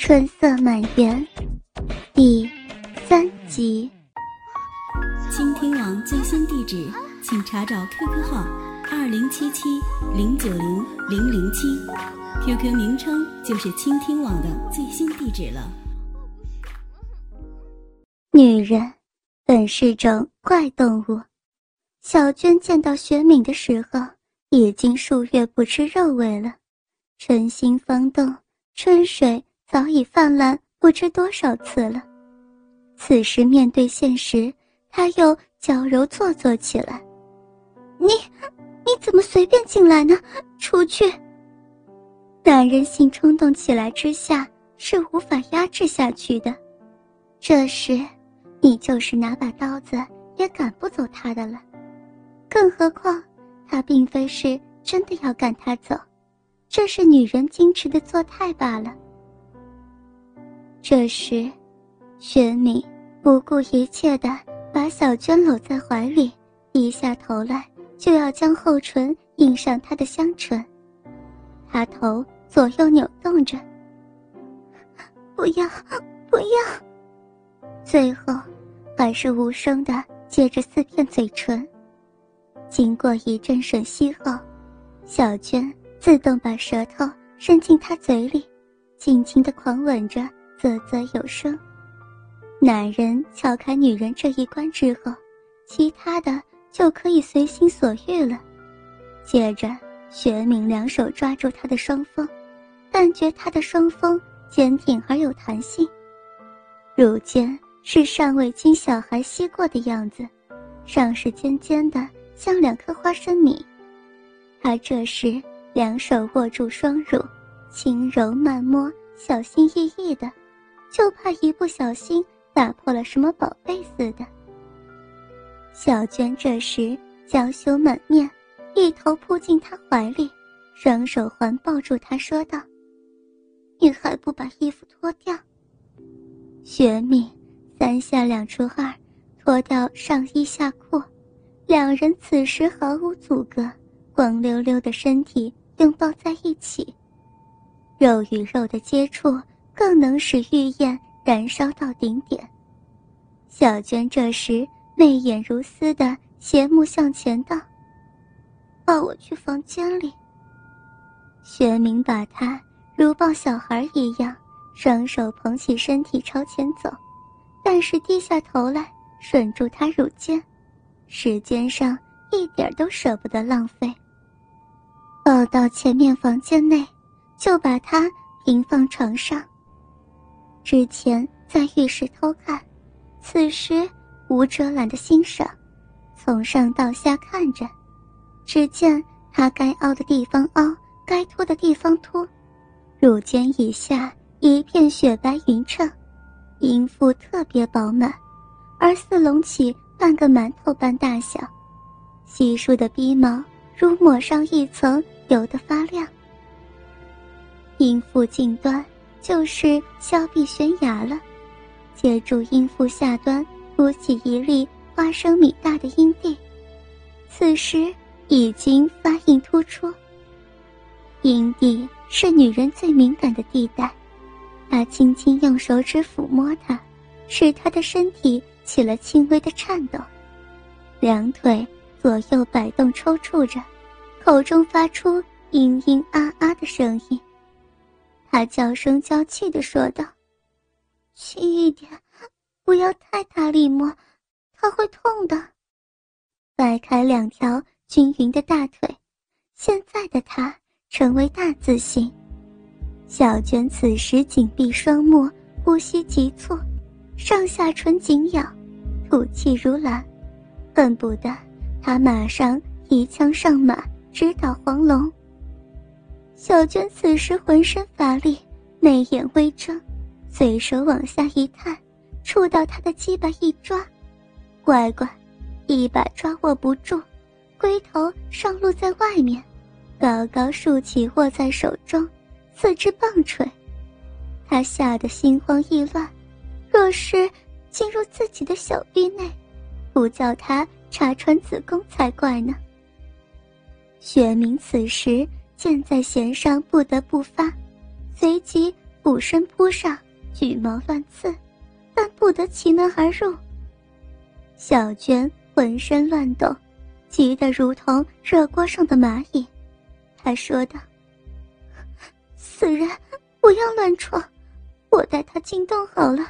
春色满园，第三集。倾听网最新地址，请查找 QQ 号二零七七零九零零零七，QQ 名称就是倾听网的最新地址了。女人本是种怪动物，小娟见到雪敏的时候，已经数月不吃肉味了，春心方动，春水。早已泛滥不知多少次了，此时面对现实，他又矫揉做作起来。你，你怎么随便进来呢？出去！男人性冲动起来之下是无法压制下去的，这时，你就是拿把刀子也赶不走他的了。更何况，他并非是真的要赶他走，这是女人矜持的作态罢了。这时，雪敏不顾一切地把小娟搂在怀里，低下头来就要将后唇印上她的香唇。她头左右扭动着，不要，不要，最后还是无声地接着四片嘴唇。经过一阵吮吸后，小娟自动把舌头伸进他嘴里，轻轻地狂吻着。啧啧有声，男人撬开女人这一关之后，其他的就可以随心所欲了。接着，雪敏两手抓住他的双峰，感觉他的双峰坚挺而有弹性，乳尖是尚未经小孩吸过的样子，上是尖尖的，像两颗花生米。他这时两手握住双乳，轻柔慢摸，小心翼翼的。就怕一不小心打破了什么宝贝似的。小娟这时娇羞满面，一头扑进他怀里，双手环抱住他，说道：“你还不把衣服脱掉？”雪敏三下两除二，脱掉上衣下裤，两人此时毫无阻隔，光溜溜的身体拥抱在一起，肉与肉的接触。更能使玉焰燃烧到顶点。小娟这时媚眼如丝的斜目向前道：“抱我去房间里。”玄明把她如抱小孩一样，双手捧起身体朝前走，但是低下头来吮住她乳尖，时间上一点都舍不得浪费。抱到前面房间内，就把她平放床上。之前在浴室偷看，此时无遮拦的欣赏，从上到下看着，只见他该凹的地方凹，该凸的地方凸，乳尖以下一片雪白匀称，阴腹特别饱满，而似隆起半个馒头般大小，稀疏的鼻毛如抹上一层油的发亮，阴腹近端。就是削臂悬崖了，借助阴腹下端凸起一粒花生米大的阴蒂，此时已经发硬突出。阴蒂是女人最敏感的地带，他轻轻用手指抚摸它，使她的身体起了轻微的颤抖，两腿左右摆动抽搐着，口中发出嘤嘤啊啊的声音。他娇声娇气的说道：“轻一点，不要太大力摸，他会痛的。”掰开两条均匀的大腿，现在的他成为大字形。小娟此时紧闭双目，呼吸急促，上下唇紧咬，吐气如兰，恨不得他马上一枪上马，直捣黄龙。小娟此时浑身乏力，眉眼微睁，随手往下一探，触到他的鸡巴一抓，乖乖，一把抓握不住，龟头上露在外面，高高竖起握在手中，四肢棒槌。他吓得心慌意乱，若是进入自己的小臂内，不叫他插穿子宫才怪呢。雪明此时。箭在弦上，不得不发，随即俯身扑上，举矛乱刺，但不得其门而入。小娟浑身乱抖，急得如同热锅上的蚂蚁。她说道：“死人，不要乱闯，我带他进洞好了，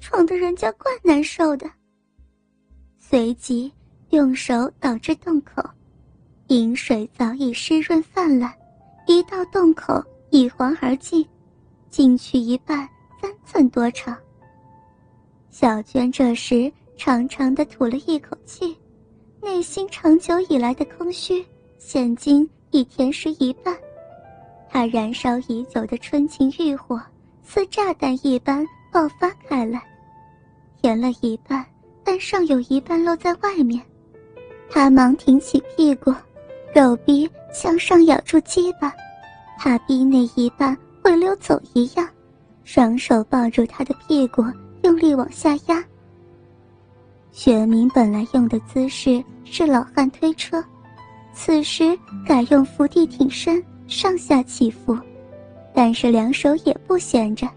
闯得人家怪难受的。”随即用手导至洞口，饮水早已湿润泛滥，一到洞口一环而进，进去一半三寸多长。小娟这时。长长的吐了一口气，内心长久以来的空虚，现今已填实一半。她燃烧已久的春情欲火，似炸弹一般爆发开来，填了一半，但尚有一半露在外面。她忙挺起屁股，肉壁向上咬住鸡巴，怕逼那一半会溜走一样，双手抱住他的屁股，用力往下压。雪明本来用的姿势是老汉推车，此时改用伏地挺身，上下起伏，但是两手也不闲着，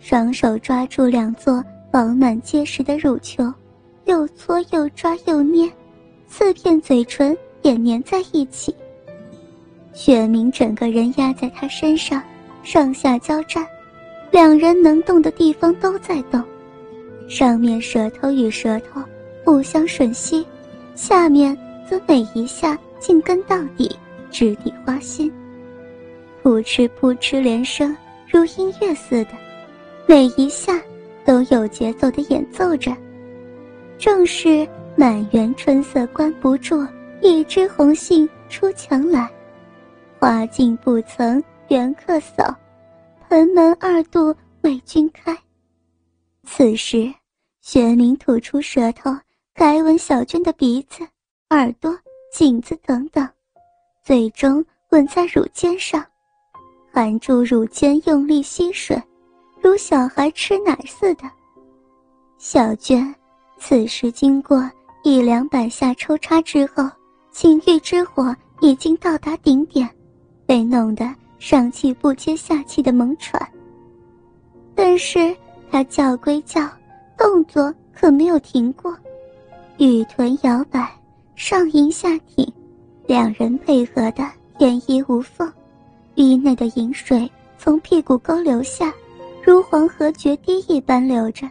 双手抓住两座饱满结实的乳球，又搓又抓又捏，四片嘴唇也粘在一起。雪明整个人压在他身上，上下交战，两人能动的地方都在动。上面舌头与舌头互相吮吸，下面则每一下进根到底，直抵花心。扑哧扑哧连声，如音乐似的，每一下都有节奏的演奏着。正是满园春色关不住，一枝红杏出墙来。花径不曾缘客扫，蓬门二度为君开。此时，玄明吐出舌头，改吻小娟的鼻子、耳朵、颈子等等，最终吻在乳尖上，含住乳尖用力吸吮，如小孩吃奶似的。小娟此时经过一两百下抽插之后，情欲之火已经到达顶点，被弄得上气不接下气的猛喘。但是。他叫归叫，动作可没有停过，玉臀摇摆，上迎下挺，两人配合的天衣无缝，衣内的饮水从屁股沟流下，如黄河决堤一般流着，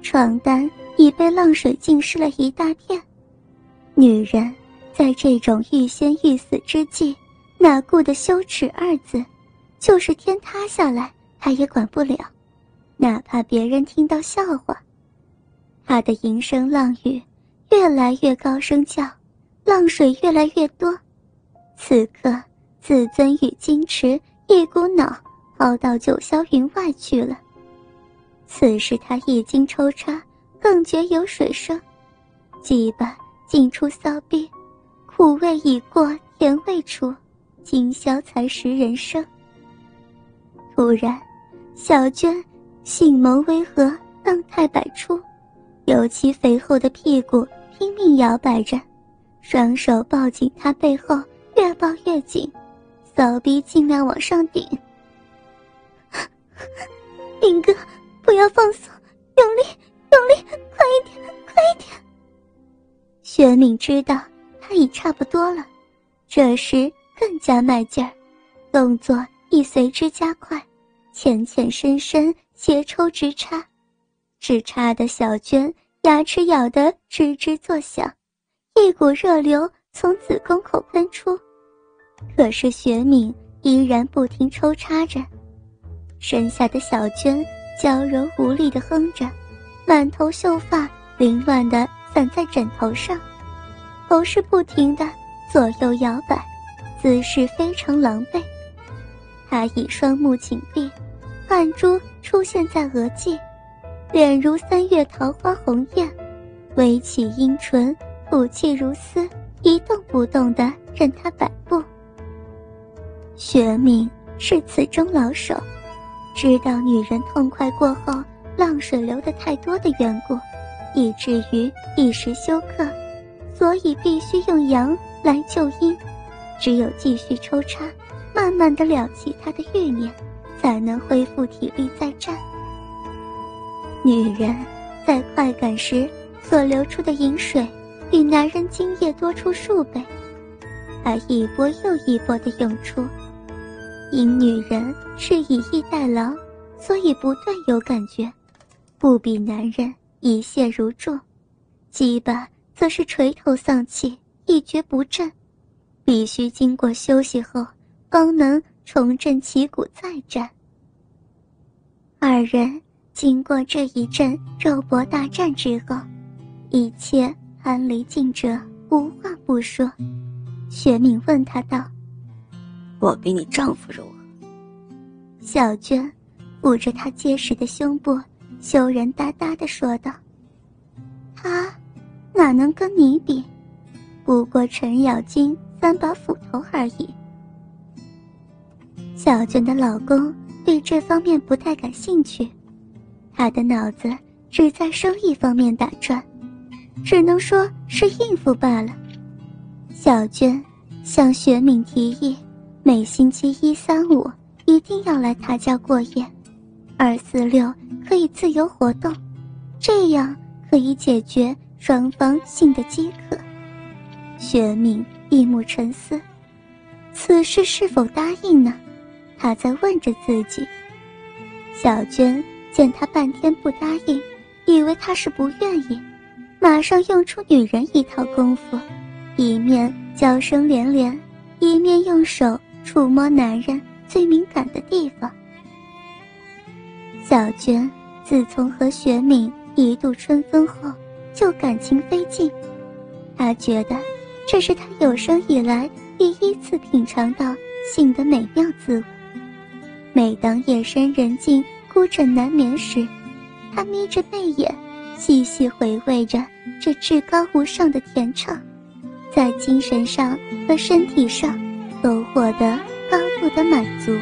床单已被浪水浸湿了一大片。女人在这种欲仙欲死之际，哪顾得羞耻二字？就是天塌下来，她也管不了。哪怕别人听到笑话，他的吟声浪语越来越高声叫，浪水越来越多。此刻，自尊与矜持一股脑抛到九霄云外去了。此时他一经抽插，更觉有水声，鸡巴进出骚逼，苦味已过，甜味出，今宵才识人生。突然，小娟。杏眸微合，浪态百出，尤其肥厚的屁股拼命摇摆着，双手抱紧他背后，越抱越紧，骚逼尽量往上顶。林哥，不要放松，用力，用力，快一点，快一点。玄敏知道已差不多了，这时更加卖劲儿，动作亦随之加快，浅浅深深。斜抽直插，直插的小娟牙齿咬得吱吱作响，一股热流从子宫口喷出。可是雪敏依然不停抽插着，身下的小娟娇柔无力地哼着，满头秀发凌乱地散在枕头上，头是不停地左右摇摆，姿势非常狼狈。他以双目紧闭。汗珠出现在额际，脸如三月桃花红艳，微起阴唇，吐气如丝，一动不动的任他摆布。学敏是此中老手，知道女人痛快过后浪水流的太多的缘故，以至于一时休克，所以必须用阳来救阴，只有继续抽插，慢慢的了其他的欲念。才能恢复体力再战。女人在快感时所流出的饮水，比男人精液多出数倍，还一波又一波的涌出。因女人是以逸待劳，所以不断有感觉，不比男人一泻如注。鸡巴则是垂头丧气，一蹶不振，必须经过休息后，方能重振旗鼓再战。二人经过这一阵肉搏大战之后，一切安离尽折，无话不说。雪敏问他道。我比你丈夫如何？小娟捂着他结实的胸部，羞然答答的说道：“他哪能跟你比？不过程咬金三把斧头而已。”小娟的老公对这方面不太感兴趣，他的脑子只在生意方面打转，只能说是应付罢了。小娟向雪敏提议。每星期一、三、五一定要来他家过夜，二、四、六可以自由活动，这样可以解决双方性的饥渴。雪敏闭目沉思，此事是否答应呢？他在问着自己。小娟见他半天不答应，以为他是不愿意，马上用出女人一套功夫，一面娇声连连，一面用手。触摸男人最敏感的地方。小娟自从和雪敏一度春风后，就感情飞进，他觉得这是他有生以来第一次品尝到性的美妙滋味。每当夜深人静、孤枕难眠时，他眯着媚眼，细细回味着这至高无上的甜畅，在精神上和身体上。都获得高度的满足。